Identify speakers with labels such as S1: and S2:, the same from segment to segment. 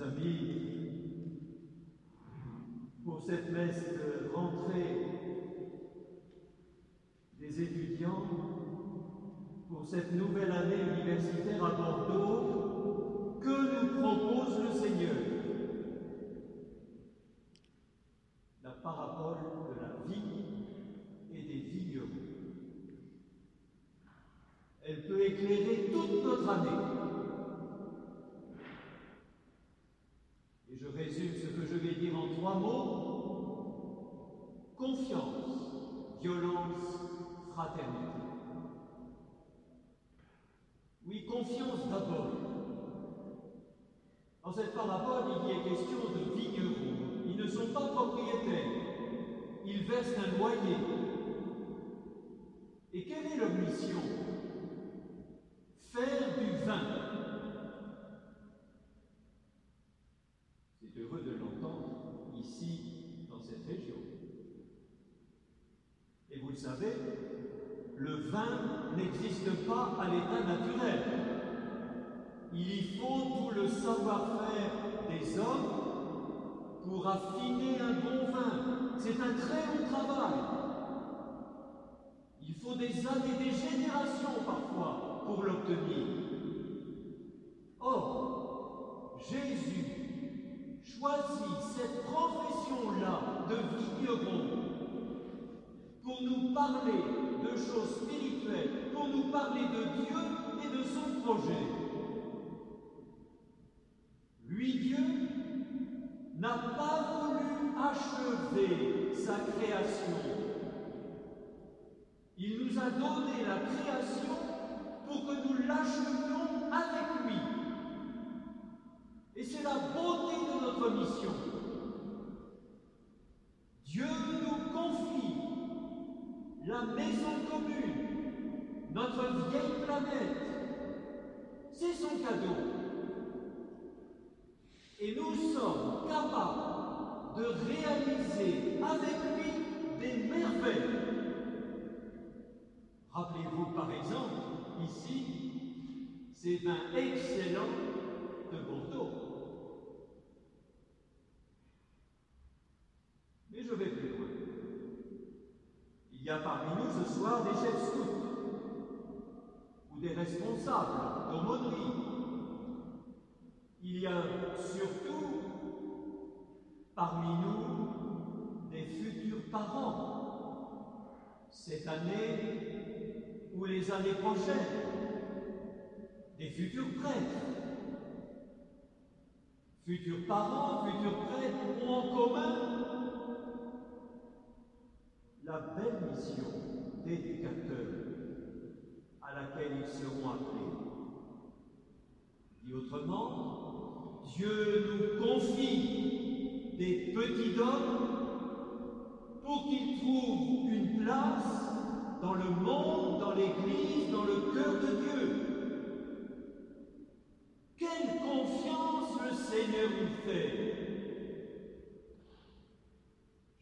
S1: amis, pour cette messe de rentrée des étudiants, pour cette nouvelle année universitaire à Bordeaux, que nous propose le Seigneur? La parabole de la vie et des vignerons. Elle peut éclairer toute notre année. Et je résume ce que je vais dire en trois mots. Confiance, violence, fraternité. Oui, confiance d'abord. Dans cette parabole, il y est question de vignerons. Ils ne sont pas propriétaires. Ils versent un loyer. Et quelle est leur mission Faire du vin. C'est heureux de l'entendre ici, dans cette région. Et vous savez, le vin n'existe pas à l'état naturel. Il y faut tout le savoir-faire des hommes pour affiner un bon vin. C'est un très long travail. Il faut des années, des générations parfois pour l'obtenir. Or, Jésus choisit cette profession-là de vigneron pour nous parler de choses spirituelles, pour nous parler de Dieu et de son projet. Lui, Dieu, n'a pas voulu achever sa création. Il nous a donné la création pour que nous l'achevions avec lui. Et c'est la beauté de notre mission. Maison commune, notre vieille planète. C'est son cadeau. Et nous sommes capables de réaliser avec lui des merveilles. Rappelez-vous par exemple, ici, ces vins excellents de Bordeaux. Mais je vais plus loin. Il y a parmi nous ce soir des chefs scouts ou des responsables d'aumônerie. Il y a surtout parmi nous des futurs parents cette année ou les années prochaines, des futurs prêtres. Futurs parents, futurs prêtres ont en commun la belle mission d'éducateur à laquelle ils seront appelés. Dit autrement, Dieu nous confie des petits hommes pour qu'ils trouvent une place dans le monde, dans l'Église, dans le cœur de Dieu. Quelle confiance le Seigneur nous fait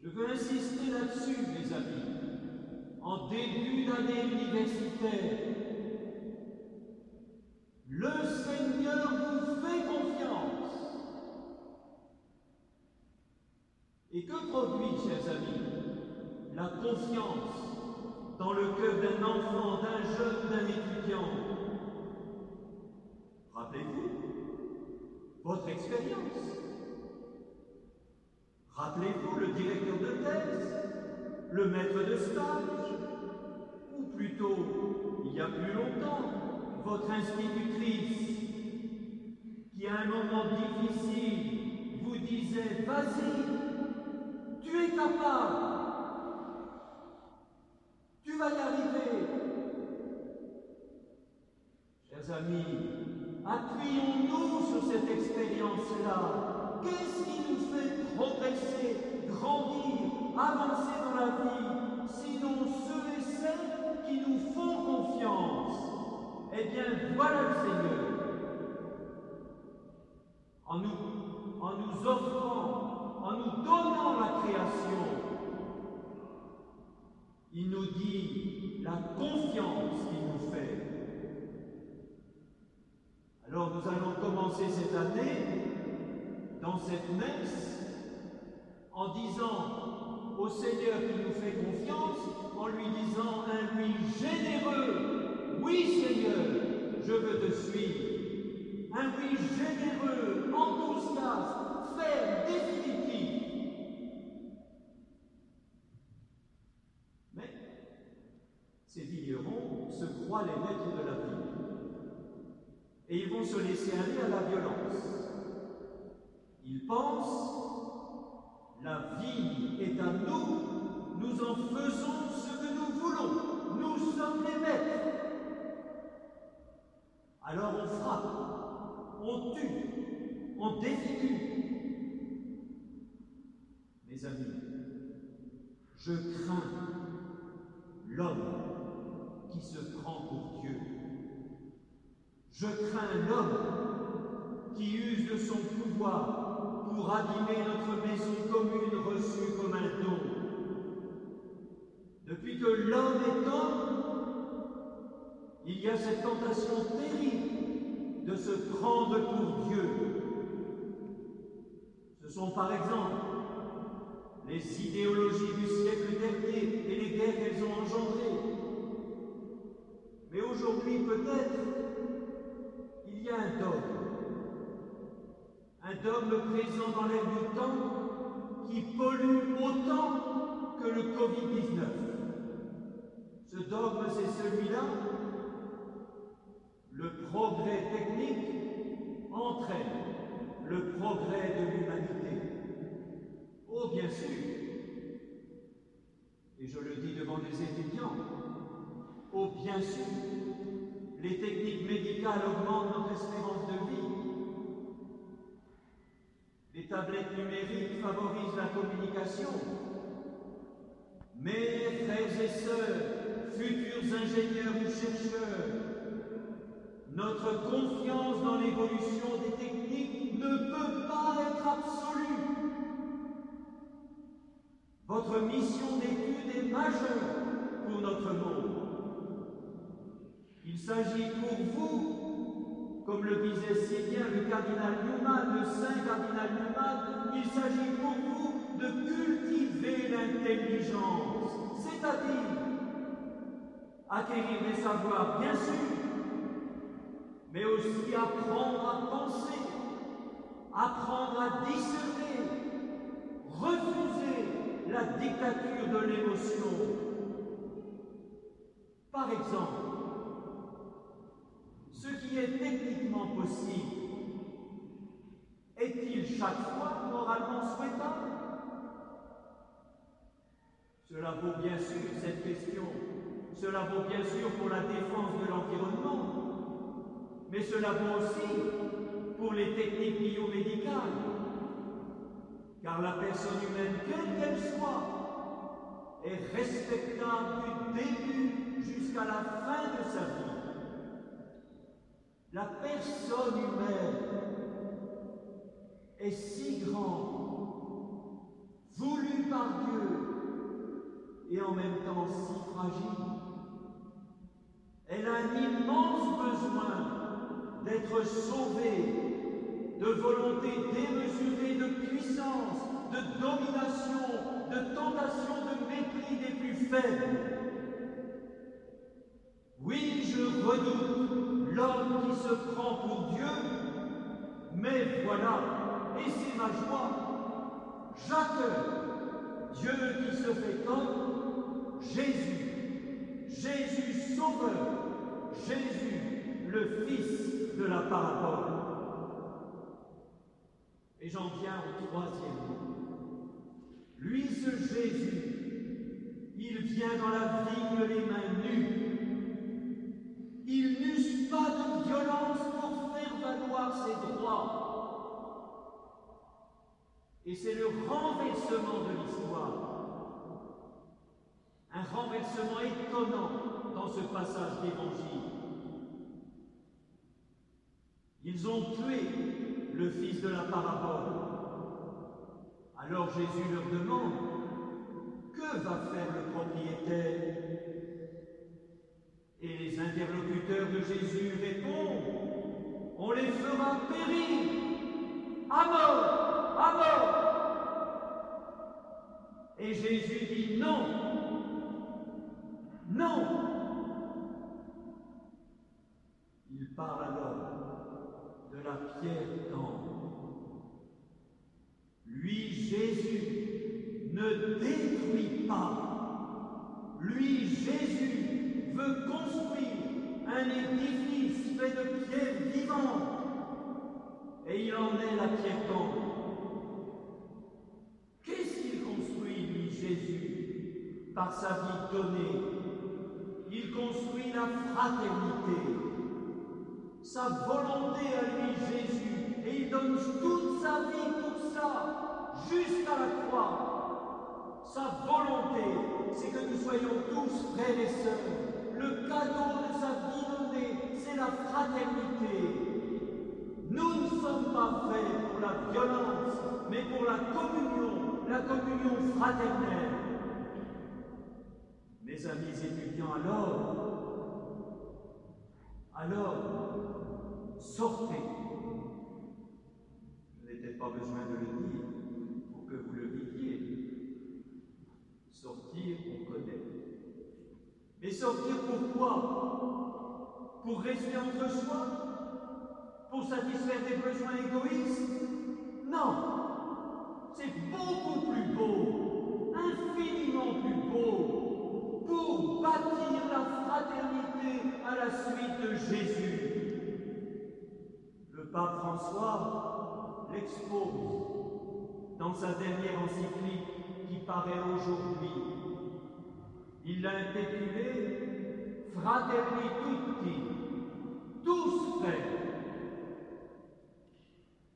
S1: je veux insister là-dessus, mes amis, en début d'année universitaire. Chers amis, la confiance dans le cœur d'un enfant, d'un jeune, d'un étudiant Rappelez-vous votre expérience. Rappelez-vous le directeur de thèse, le maître de stage, ou plutôt, il y a plus longtemps, votre institutrice, qui à un moment difficile vous disait Vas-y, tu es capable, tu vas y arriver. Chers amis, appuyons-nous sur cette expérience-là. Qu'est-ce qui nous fait progresser, grandir, avancer dans la vie, sinon ceux et celles qui nous font confiance? Eh bien, voilà le Seigneur. En nous, en nous offrant, en nous donnant la il nous dit la confiance qu'il nous fait. Alors nous allons commencer cette année dans cette messe en disant au Seigneur qui nous fait confiance, en lui disant un oui généreux, oui Seigneur, je veux te suivre. Un oui généreux, enthousiaste, ferme, définitif. Mais ces les maîtres de la vie. Et ils vont se laisser aller à la violence. Ils pensent la vie est à nous, nous en faisons ce que nous voulons, nous sommes les maîtres. Alors on frappe, on tue, on défigure. Mes amis, je crains l'homme qui se prend pour Dieu. Je crains l'homme qui use de son pouvoir pour abîmer notre maison commune reçue comme un don. Depuis que l'homme est homme, il y a cette tentation terrible de se prendre pour Dieu. Ce sont par exemple les idéologies du siècle dernier et les guerres qu'elles ont engendrées. Mais aujourd'hui, peut-être, il y a un dogme. Un dogme présent dans l'air du temps qui pollue autant que le Covid-19. Ce dogme, c'est celui-là. Le progrès technique entraîne le progrès de l'humanité. Oh, bien sûr. Et je le dis devant des étudiants. Oh, bien sûr. Les techniques médicales augmentent notre espérance de vie. Les tablettes numériques favorisent la communication. Mais, frères et sœurs, futurs ingénieurs ou chercheurs, notre confiance dans l'évolution des techniques ne peut pas être absolue. Votre mission d'étude est majeure pour notre monde. Il s'agit pour vous, comme le disait si bien le cardinal Newman, le saint cardinal Newman, il s'agit pour vous de cultiver l'intelligence, c'est-à-dire acquérir des savoirs, bien sûr, mais aussi apprendre à penser, apprendre à discerner, refuser la dictature de l'émotion. Par exemple, ce qui est est-il chaque fois moralement souhaitable? Cela vaut bien sûr cette question, cela vaut bien sûr pour la défense de l'environnement, mais cela vaut aussi pour les techniques biomédicales. Car la personne humaine, quelle qu'elle soit, est respectable du début jusqu'à la fin de sa vie. La personne humaine est si grande, voulue par Dieu, et en même temps si fragile. Elle a un immense besoin d'être sauvée de volonté démesurée de puissance, de domination, de tentation, de mépris des plus faibles. Prend pour Dieu, mais voilà, et c'est ma joie, j'accueille Dieu qui se fait comme Jésus, Jésus sauveur, Jésus le Fils de la parabole. Et j'en viens au troisième. Lui, ce Jésus, il vient dans la vigne les mains nues. Pour faire valoir ses droits. Et c'est le renversement de l'histoire. Un renversement étonnant dans ce passage d'évangile. Ils ont tué le fils de la parabole. Alors Jésus leur demande, que va faire le propriétaire? Et les interlocuteurs de Jésus répondent, on les fera périr à mort. à mort. Et Jésus dit non, non. Il parle alors de la pierre d'angle. Lui, Jésus, ne détruit pas. Lui, Jésus, veut construire un édifice fait de pierres vivantes. Et il en est la pierre d'angle. Qu'est-ce qu'il construit, lui, Jésus, par sa vie donnée? Il construit la fraternité, sa volonté à lui, Jésus, et il donne toute sa vie pour ça, jusqu'à la croix. Sa volonté, c'est que nous soyons tous frères et sœurs, le cadeau de sa vie donnée, c'est la fraternité. Nous ne sommes pas faits pour la violence, mais pour la communion, la communion fraternelle. Mes amis étudiants, alors, alors, sortez. Je n'ai pas besoin de le dire pour que vous le viviez. Sortir, on connaît. Mais pourquoi Pour rester entre soi? Pour satisfaire des besoins égoïstes? Non. C'est beaucoup plus beau, infiniment plus beau, pour bâtir la fraternité à la suite de Jésus. Le pape François l'expose dans sa dernière encyclique qui paraît aujourd'hui il l'a intitulé Fratelli tutti, tous frères.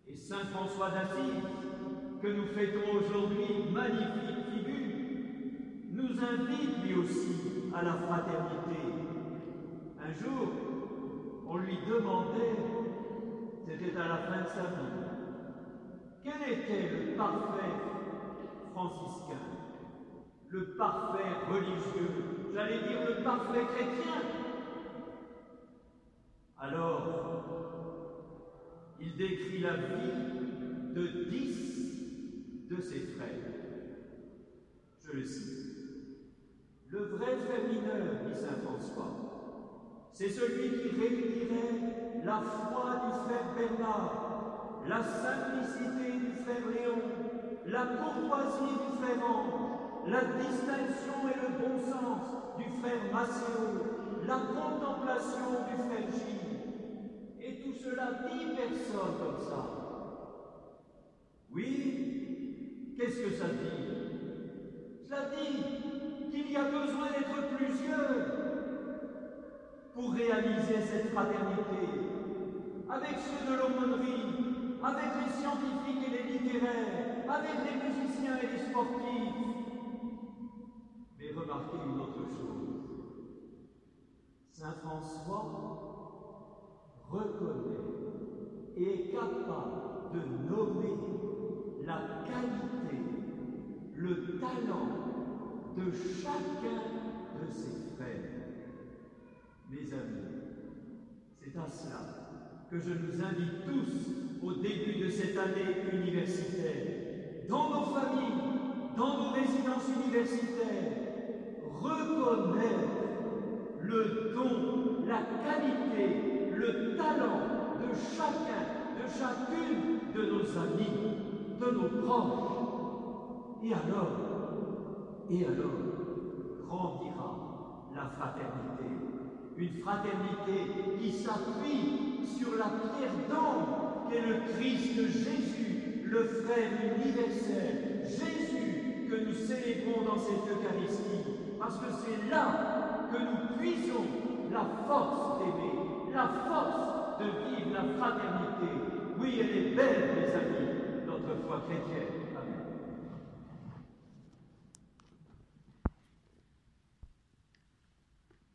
S1: Et Saint François d'Assise, que nous fêtons aujourd'hui, magnifique figure, nous invite lui aussi à la fraternité. Un jour, on lui demandait, c'était à la fin de sa vie, quel était le parfait franciscain le parfait religieux, j'allais dire le parfait chrétien. Alors, il décrit la vie de dix de ses frères. Je le cite. Le vrai frère mineur, dit saint François, c'est celui qui réunirait la foi du frère Bernard, la simplicité du frère Léon, la courtoisie du frère la distinction et le bon sens du frère Macéo, la contemplation du frère Gilles. Et tout cela, dix personnes comme ça. Oui, qu'est-ce que ça dit? Cela dit qu'il y a besoin d'être plusieurs pour réaliser cette fraternité, avec ceux de l'aumônerie, avec les scientifiques et les littéraires, avec les musiciens et les sportifs, Saint François reconnaît et est capable de nommer la qualité, le talent de chacun de ses frères. Mes amis, c'est à cela que je nous invite tous au début de cette année universitaire, dans nos familles, dans nos résidences universitaires, reconnaître le don, la qualité, le talent de chacun, de chacune de nos amis, de nos proches. Et alors, et alors, grandira la fraternité. Une fraternité qui s'appuie sur la pierre d'angle qu'est le Christ Jésus, le frère universel, Jésus que nous célébrons dans cette Eucharistie parce que c'est là que nous puisons la force d'aimer, la force de vivre la fraternité. Oui, elle est belle, mes amis, notre foi chrétienne.